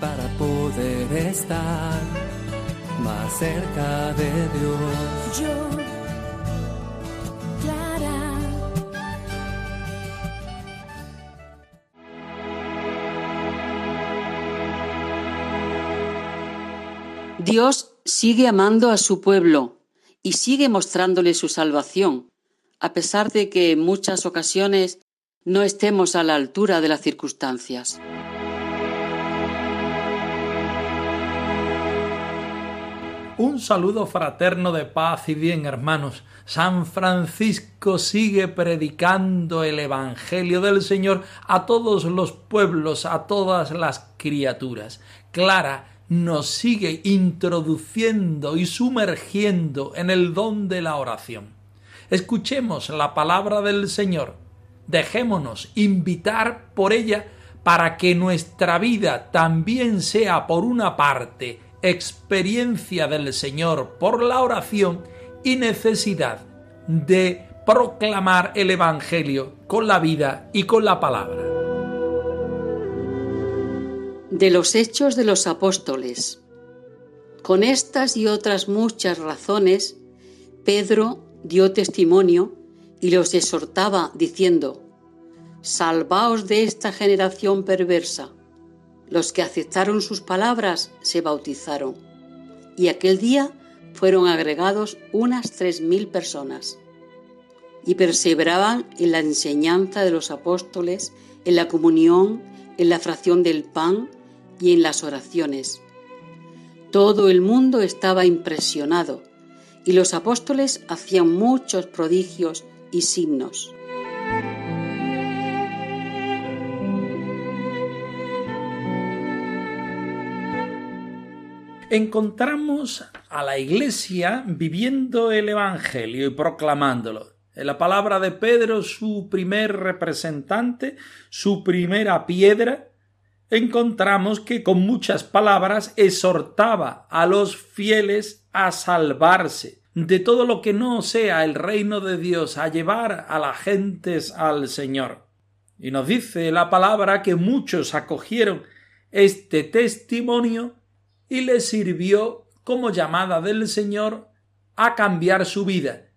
para poder estar más cerca de Dios. Yo, Clara. Dios sigue amando a su pueblo y sigue mostrándole su salvación, a pesar de que en muchas ocasiones no estemos a la altura de las circunstancias. Un saludo fraterno de paz y bien, hermanos. San Francisco sigue predicando el Evangelio del Señor a todos los pueblos, a todas las criaturas. Clara nos sigue introduciendo y sumergiendo en el don de la oración. Escuchemos la palabra del Señor. Dejémonos invitar por ella para que nuestra vida también sea, por una parte, experiencia del Señor por la oración y necesidad de proclamar el Evangelio con la vida y con la palabra. De los hechos de los apóstoles. Con estas y otras muchas razones, Pedro dio testimonio y los exhortaba diciendo, Salvaos de esta generación perversa. Los que aceptaron sus palabras se bautizaron, y aquel día fueron agregados unas tres mil personas. Y perseveraban en la enseñanza de los apóstoles, en la comunión, en la fracción del pan y en las oraciones. Todo el mundo estaba impresionado, y los apóstoles hacían muchos prodigios y signos. encontramos a la Iglesia viviendo el Evangelio y proclamándolo. En la palabra de Pedro, su primer representante, su primera piedra, encontramos que con muchas palabras exhortaba a los fieles a salvarse de todo lo que no sea el reino de Dios, a llevar a las gentes al Señor. Y nos dice la palabra que muchos acogieron este testimonio y le sirvió como llamada del Señor a cambiar su vida,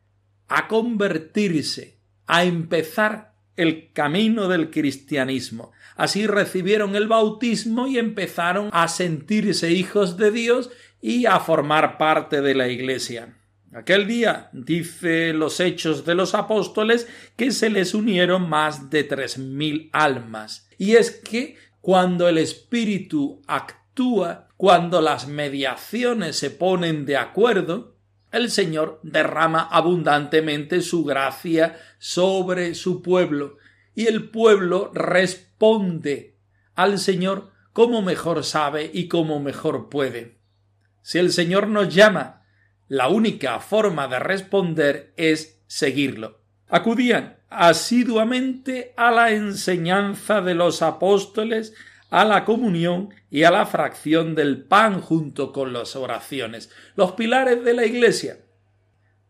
a convertirse, a empezar el camino del cristianismo. Así recibieron el bautismo y empezaron a sentirse hijos de Dios y a formar parte de la Iglesia. Aquel día, dice los hechos de los apóstoles, que se les unieron más de tres mil almas. Y es que cuando el Espíritu actúa cuando las mediaciones se ponen de acuerdo, el Señor derrama abundantemente su gracia sobre su pueblo y el pueblo responde al Señor como mejor sabe y como mejor puede. Si el Señor nos llama, la única forma de responder es seguirlo. Acudían asiduamente a la enseñanza de los apóstoles, a la comunión y a la fracción del pan junto con las oraciones, los pilares de la Iglesia.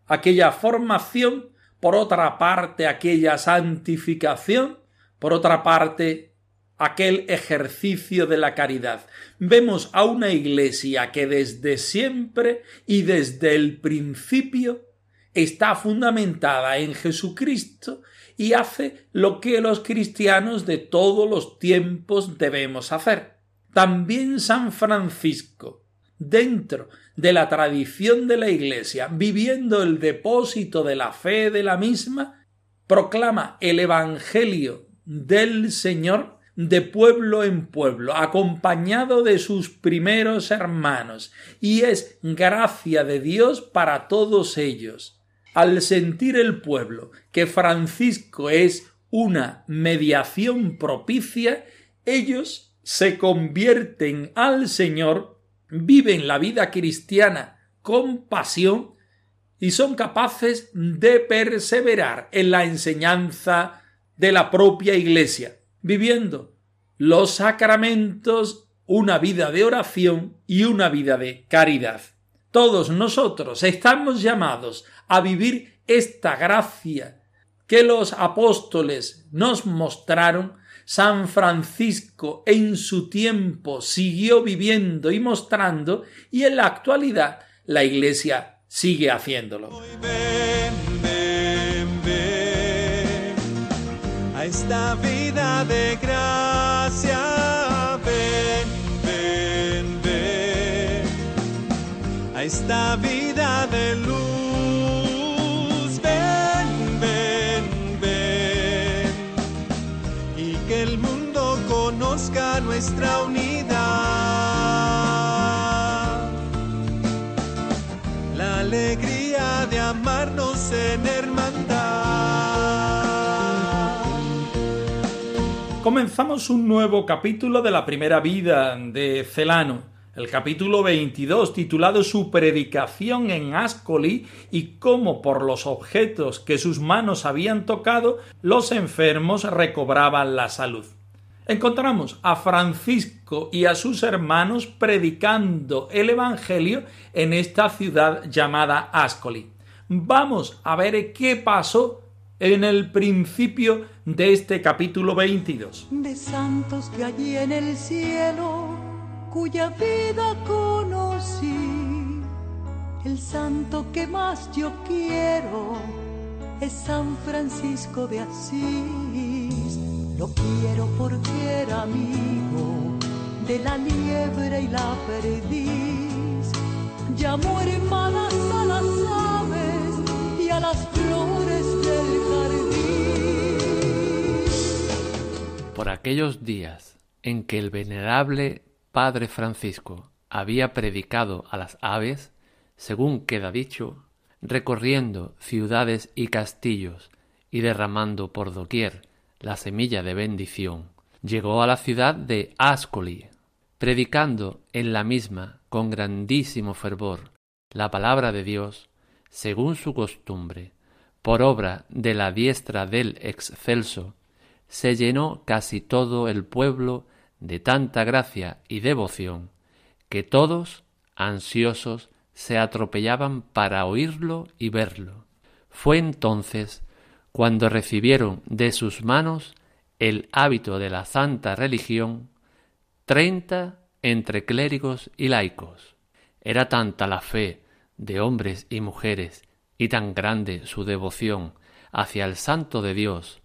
Aquella formación, por otra parte, aquella santificación, por otra parte, aquel ejercicio de la caridad. Vemos a una Iglesia que desde siempre y desde el principio está fundamentada en Jesucristo y hace lo que los cristianos de todos los tiempos debemos hacer. También San Francisco, dentro de la tradición de la Iglesia, viviendo el depósito de la fe de la misma, proclama el Evangelio del Señor de pueblo en pueblo, acompañado de sus primeros hermanos, y es gracia de Dios para todos ellos. Al sentir el pueblo que Francisco es una mediación propicia, ellos se convierten al Señor, viven la vida cristiana con pasión y son capaces de perseverar en la enseñanza de la propia Iglesia, viviendo los sacramentos, una vida de oración y una vida de caridad. Todos nosotros estamos llamados a vivir esta gracia que los apóstoles nos mostraron, San Francisco en su tiempo siguió viviendo y mostrando, y en la actualidad la Iglesia sigue haciéndolo. a esta vida de gracia, ven, ven, ven, a esta vida Comenzamos un nuevo capítulo de la primera vida de Celano el capítulo 22 titulado Su predicación en Ascoli y cómo por los objetos que sus manos habían tocado los enfermos recobraban la salud encontramos a Francisco y a sus hermanos predicando el Evangelio en esta ciudad llamada Ascoli. Vamos a ver qué pasó en el principio de este capítulo 22. De santos que allí en el cielo, cuya vida conocí, el santo que más yo quiero es San Francisco de Asís lo quiero porque era amigo de la liebre y la perdiz. Llamó hermanas a las aves y a las flores Por aquellos días en que el venerable Padre Francisco había predicado a las aves, según queda dicho, recorriendo ciudades y castillos y derramando por doquier la semilla de bendición, llegó a la ciudad de Ascoli, predicando en la misma con grandísimo fervor la palabra de Dios, según su costumbre, por obra de la diestra del excelso, se llenó casi todo el pueblo de tanta gracia y devoción, que todos, ansiosos, se atropellaban para oírlo y verlo. Fue entonces cuando recibieron de sus manos el hábito de la santa religión, treinta entre clérigos y laicos. Era tanta la fe de hombres y mujeres y tan grande su devoción hacia el santo de Dios,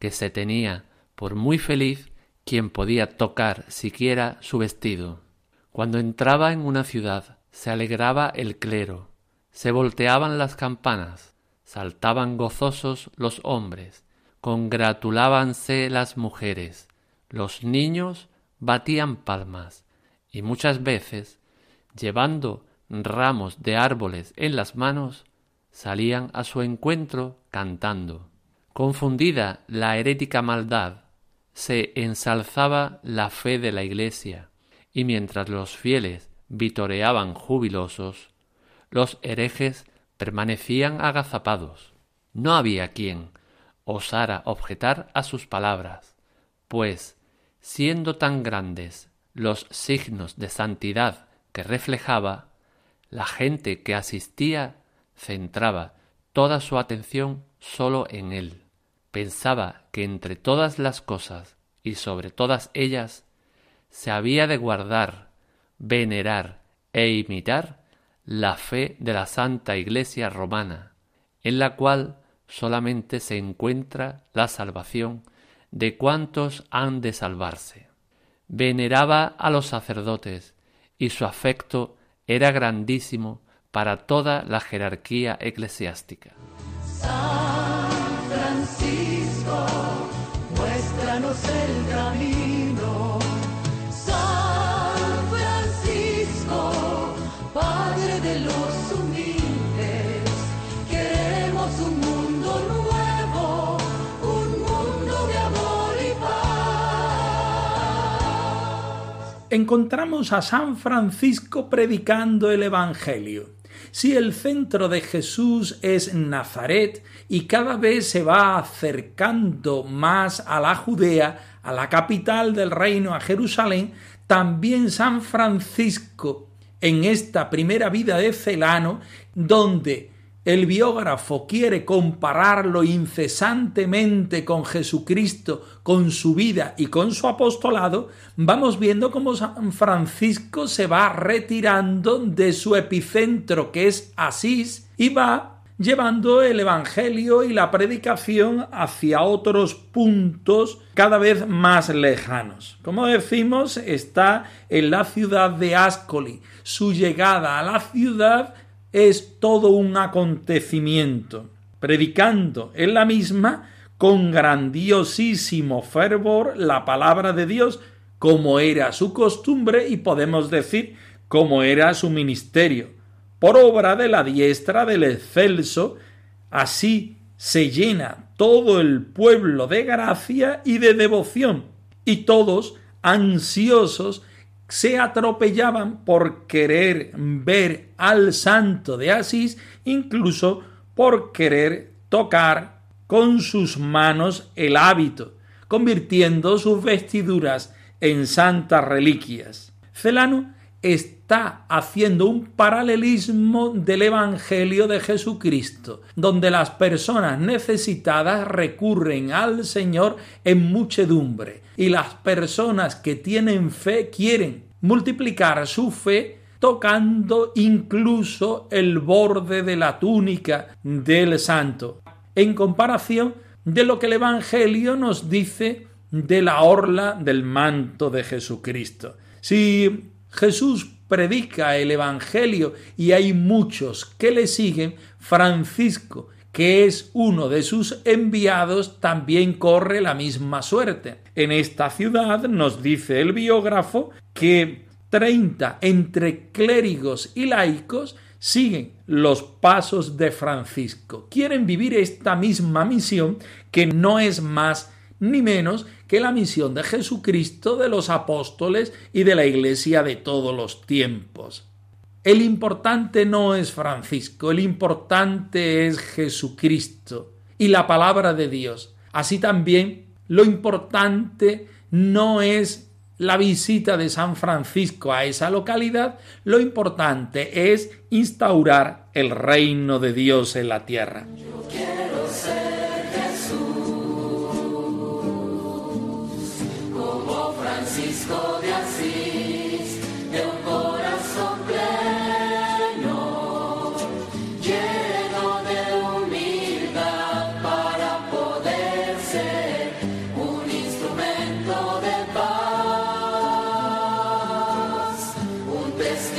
que se tenía por muy feliz quien podía tocar siquiera su vestido. Cuando entraba en una ciudad se alegraba el clero, se volteaban las campanas, saltaban gozosos los hombres, congratulábanse las mujeres, los niños batían palmas, y muchas veces, llevando ramos de árboles en las manos, salían a su encuentro cantando. Confundida la herética maldad, se ensalzaba la fe de la Iglesia, y mientras los fieles vitoreaban jubilosos, los herejes permanecían agazapados. No había quien osara objetar a sus palabras, pues, siendo tan grandes los signos de santidad que reflejaba, la gente que asistía centraba toda su atención sólo en él. Pensaba que entre todas las cosas y sobre todas ellas se había de guardar, venerar e imitar la fe de la Santa Iglesia romana, en la cual solamente se encuentra la salvación de cuantos han de salvarse. Veneraba a los sacerdotes y su afecto era grandísimo para toda la jerarquía eclesiástica. Encontramos a San Francisco predicando el Evangelio. Si el centro de Jesús es Nazaret y cada vez se va acercando más a la Judea, a la capital del reino, a Jerusalén, también San Francisco en esta primera vida de Celano, donde el biógrafo quiere compararlo incesantemente con Jesucristo, con su vida y con su apostolado, vamos viendo cómo San Francisco se va retirando de su epicentro que es Asís y va llevando el Evangelio y la predicación hacia otros puntos cada vez más lejanos. Como decimos, está en la ciudad de Ascoli. Su llegada a la ciudad es todo un acontecimiento, predicando en la misma con grandiosísimo fervor la palabra de Dios, como era su costumbre y podemos decir como era su ministerio. Por obra de la diestra del excelso, así se llena todo el pueblo de gracia y de devoción, y todos ansiosos se atropellaban por querer ver al santo de Asís, incluso por querer tocar con sus manos el hábito, convirtiendo sus vestiduras en santas reliquias. Celano está haciendo un paralelismo del Evangelio de Jesucristo, donde las personas necesitadas recurren al Señor en muchedumbre y las personas que tienen fe quieren multiplicar su fe tocando incluso el borde de la túnica del santo, en comparación de lo que el Evangelio nos dice de la orla del manto de Jesucristo. Si Jesús predica el Evangelio y hay muchos que le siguen, Francisco que es uno de sus enviados, también corre la misma suerte. En esta ciudad nos dice el biógrafo que treinta entre clérigos y laicos siguen los pasos de Francisco. Quieren vivir esta misma misión que no es más ni menos que la misión de Jesucristo, de los apóstoles y de la Iglesia de todos los tiempos. El importante no es Francisco, el importante es Jesucristo y la palabra de Dios. Así también lo importante no es la visita de San Francisco a esa localidad, lo importante es instaurar el reino de Dios en la tierra.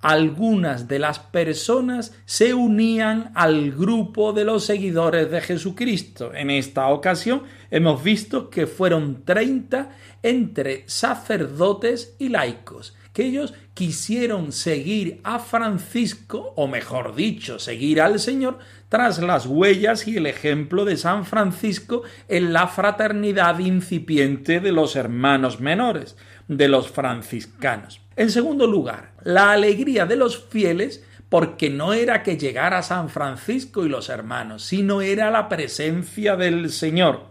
Algunas de las personas se unían al grupo de los seguidores de Jesucristo. En esta ocasión hemos visto que fueron treinta entre sacerdotes y laicos que ellos quisieron seguir a Francisco, o mejor dicho, seguir al Señor, tras las huellas y el ejemplo de San Francisco en la fraternidad incipiente de los hermanos menores, de los franciscanos. En segundo lugar, la alegría de los fieles porque no era que llegara San Francisco y los hermanos, sino era la presencia del Señor.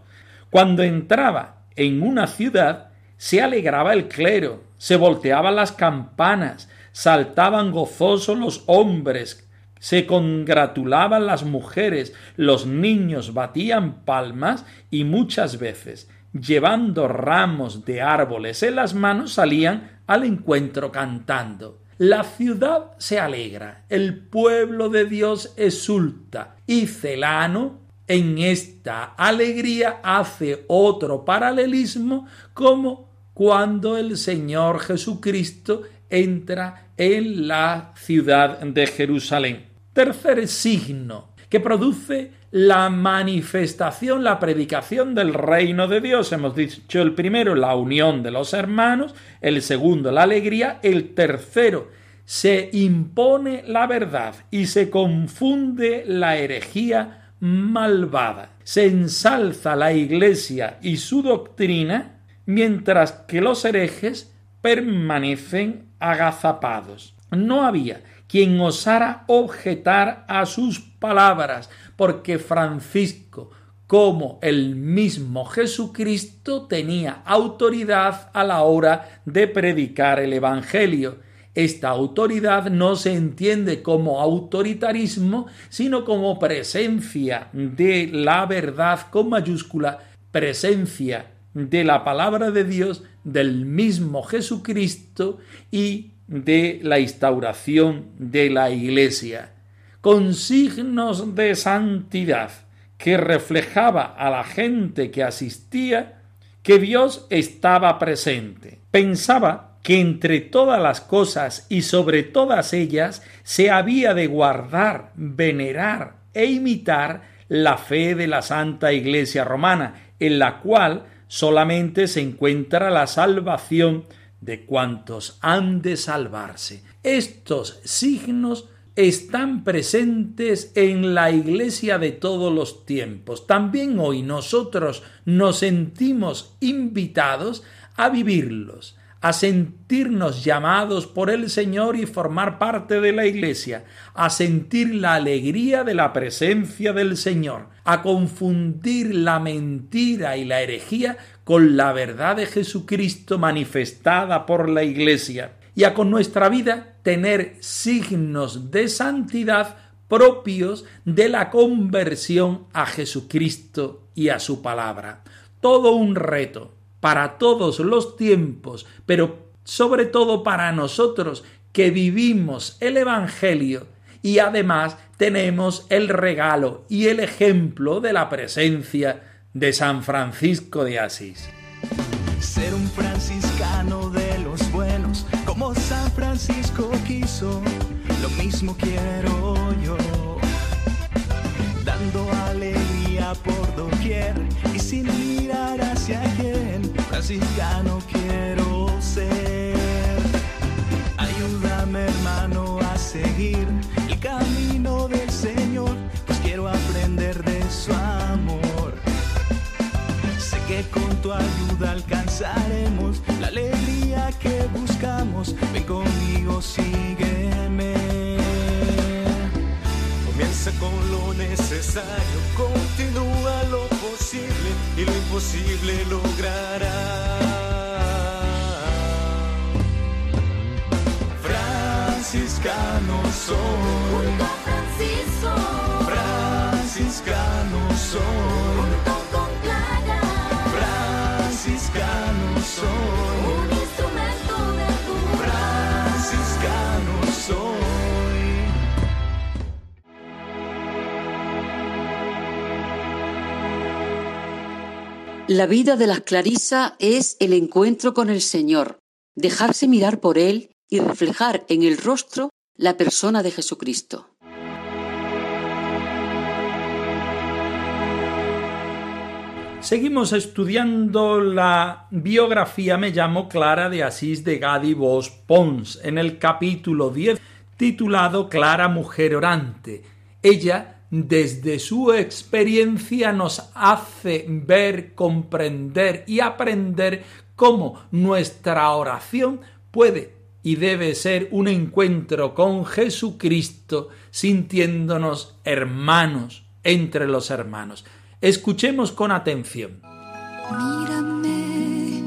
Cuando entraba en una ciudad, se alegraba el clero, se volteaban las campanas, saltaban gozosos los hombres, se congratulaban las mujeres, los niños batían palmas y muchas veces, llevando ramos de árboles en las manos, salían al encuentro cantando. La ciudad se alegra, el pueblo de Dios exulta, y Celano en esta alegría hace otro paralelismo como cuando el Señor Jesucristo entra en la ciudad de Jerusalén. Tercer signo que produce la manifestación, la predicación del reino de Dios. Hemos dicho el primero, la unión de los hermanos, el segundo, la alegría, el tercero, se impone la verdad y se confunde la herejía malvada. Se ensalza la Iglesia y su doctrina, mientras que los herejes permanecen agazapados. No había quien osara objetar a sus palabras, porque Francisco, como el mismo Jesucristo, tenía autoridad a la hora de predicar el Evangelio. Esta autoridad no se entiende como autoritarismo, sino como presencia de la verdad con mayúscula, presencia de la palabra de Dios, del mismo Jesucristo y de la instauración de la Iglesia, con signos de santidad que reflejaba a la gente que asistía que Dios estaba presente. Pensaba que entre todas las cosas y sobre todas ellas se había de guardar, venerar e imitar la fe de la Santa Iglesia romana, en la cual solamente se encuentra la salvación de cuantos han de salvarse. Estos signos están presentes en la Iglesia de todos los tiempos. También hoy nosotros nos sentimos invitados a vivirlos, a sentirnos llamados por el Señor y formar parte de la Iglesia, a sentir la alegría de la presencia del Señor, a confundir la mentira y la herejía con la verdad de Jesucristo manifestada por la Iglesia y a con nuestra vida tener signos de santidad propios de la conversión a Jesucristo y a su palabra. Todo un reto para todos los tiempos, pero sobre todo para nosotros que vivimos el Evangelio y además tenemos el regalo y el ejemplo de la presencia de San Francisco de Asís. Ser un franciscano de los buenos, como San Francisco quiso, lo mismo quiero yo. Dando alegría por doquier y sin mirar hacia quién, franciscano quiero ser. Ayúdame hermano a seguir el camino del Señor, pues quiero aprender de su amor que con tu ayuda alcanzaremos la alegría que buscamos. Ven conmigo, sígueme. Comienza con lo necesario, continúa lo posible y lo imposible logrará. Franciscano soy. Franciscano soy. La vida de las Clarisa es el encuentro con el Señor, dejarse mirar por Él y reflejar en el rostro la persona de Jesucristo. Seguimos estudiando la biografía Me llamo Clara de Asís de Gadi Vos Pons en el capítulo 10 titulado Clara Mujer Orante. Ella desde su experiencia nos hace ver, comprender y aprender cómo nuestra oración puede y debe ser un encuentro con Jesucristo sintiéndonos hermanos entre los hermanos. Escuchemos con atención. Mírame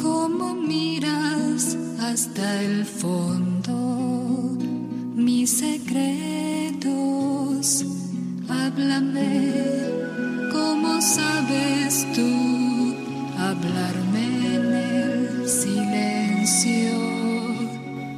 como miras hasta el fondo Silencio.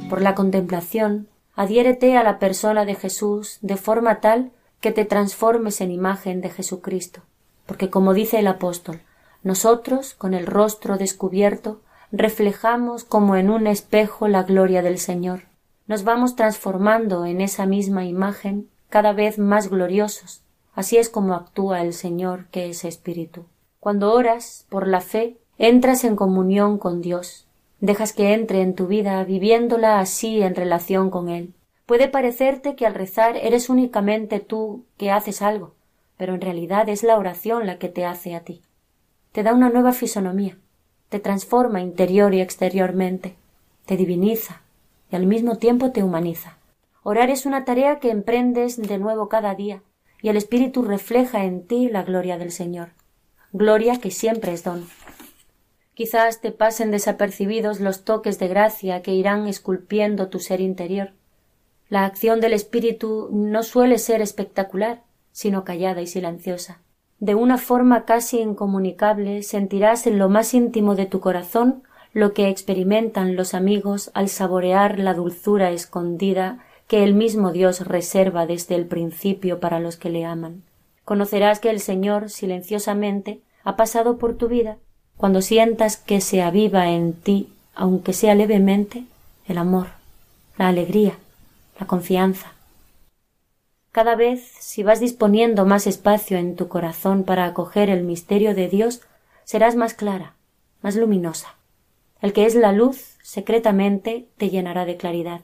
Por la contemplación, adhiérete a la persona de Jesús de forma tal que te transformes en imagen de Jesucristo. Porque como dice el apóstol, nosotros, con el rostro descubierto, reflejamos como en un espejo la gloria del Señor. Nos vamos transformando en esa misma imagen cada vez más gloriosos. Así es como actúa el Señor que es Espíritu. Cuando oras por la fe, entras en comunión con Dios. Dejas que entre en tu vida viviéndola así en relación con Él. Puede parecerte que al rezar eres únicamente tú que haces algo, pero en realidad es la oración la que te hace a ti. Te da una nueva fisonomía, te transforma interior y exteriormente, te diviniza y al mismo tiempo te humaniza. Orar es una tarea que emprendes de nuevo cada día, y el Espíritu refleja en ti la gloria del Señor, gloria que siempre es don. Quizás te pasen desapercibidos los toques de gracia que irán esculpiendo tu ser interior. La acción del Espíritu no suele ser espectacular, sino callada y silenciosa. De una forma casi incomunicable sentirás en lo más íntimo de tu corazón lo que experimentan los amigos al saborear la dulzura escondida que el mismo Dios reserva desde el principio para los que le aman. Conocerás que el Señor silenciosamente ha pasado por tu vida cuando sientas que se aviva en ti, aunque sea levemente, el amor, la alegría, la confianza. Cada vez, si vas disponiendo más espacio en tu corazón para acoger el misterio de Dios, serás más clara, más luminosa. El que es la luz, secretamente, te llenará de claridad,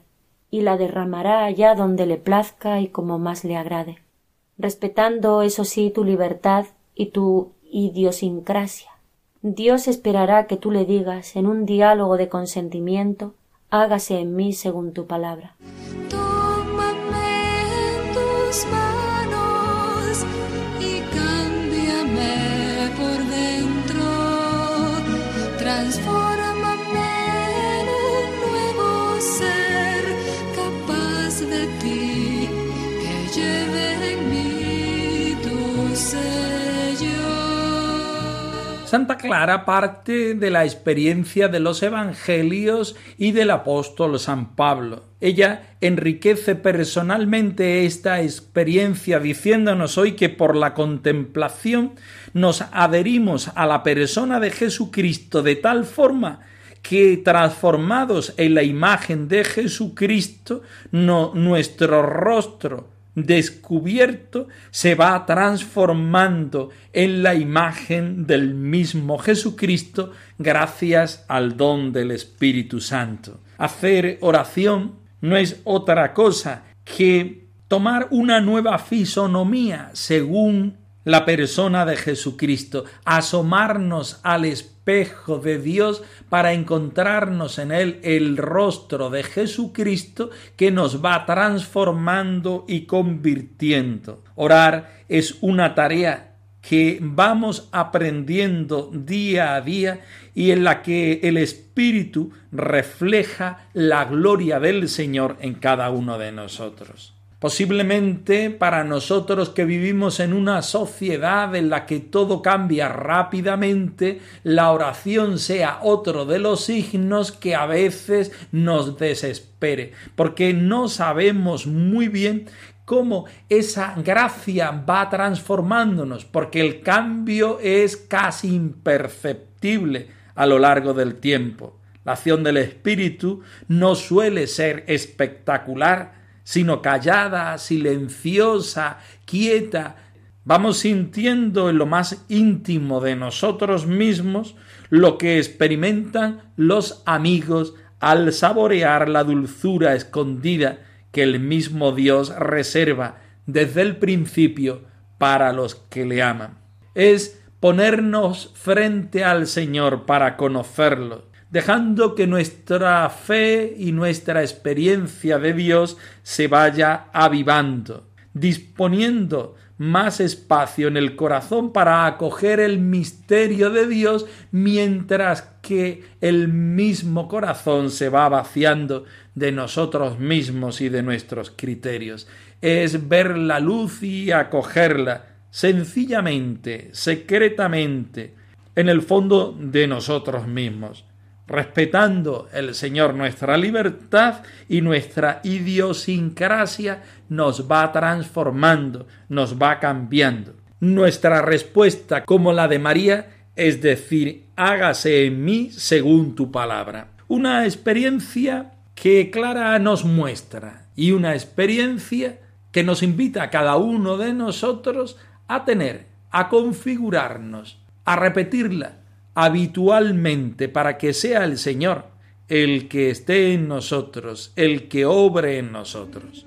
y la derramará allá donde le plazca y como más le agrade, respetando, eso sí, tu libertad y tu idiosincrasia Dios esperará que tú le digas en un diálogo de consentimiento hágase en mí según tu palabra. Santa Clara parte de la experiencia de los evangelios y del apóstol San Pablo. Ella enriquece personalmente esta experiencia diciéndonos hoy que por la contemplación nos adherimos a la persona de Jesucristo de tal forma que transformados en la imagen de Jesucristo, no, nuestro rostro descubierto se va transformando en la imagen del mismo Jesucristo gracias al don del Espíritu Santo. Hacer oración no es otra cosa que tomar una nueva fisonomía según la persona de Jesucristo, asomarnos al espejo de Dios para encontrarnos en él el rostro de Jesucristo que nos va transformando y convirtiendo. Orar es una tarea que vamos aprendiendo día a día y en la que el Espíritu refleja la gloria del Señor en cada uno de nosotros. Posiblemente para nosotros que vivimos en una sociedad en la que todo cambia rápidamente, la oración sea otro de los signos que a veces nos desespere, porque no sabemos muy bien cómo esa gracia va transformándonos, porque el cambio es casi imperceptible a lo largo del tiempo. La acción del Espíritu no suele ser espectacular, sino callada, silenciosa, quieta. Vamos sintiendo en lo más íntimo de nosotros mismos lo que experimentan los amigos al saborear la dulzura escondida que el mismo Dios reserva desde el principio para los que le aman. Es ponernos frente al Señor para conocerlo, dejando que nuestra fe y nuestra experiencia de Dios se vaya avivando, disponiendo más espacio en el corazón para acoger el misterio de Dios mientras que el mismo corazón se va vaciando de nosotros mismos y de nuestros criterios. Es ver la luz y acogerla sencillamente, secretamente, en el fondo de nosotros mismos respetando el Señor nuestra libertad y nuestra idiosincrasia nos va transformando, nos va cambiando. Nuestra respuesta, como la de María, es decir, hágase en mí según tu palabra. Una experiencia que Clara nos muestra y una experiencia que nos invita a cada uno de nosotros a tener, a configurarnos, a repetirla habitualmente para que sea el Señor el que esté en nosotros, el que obre en nosotros.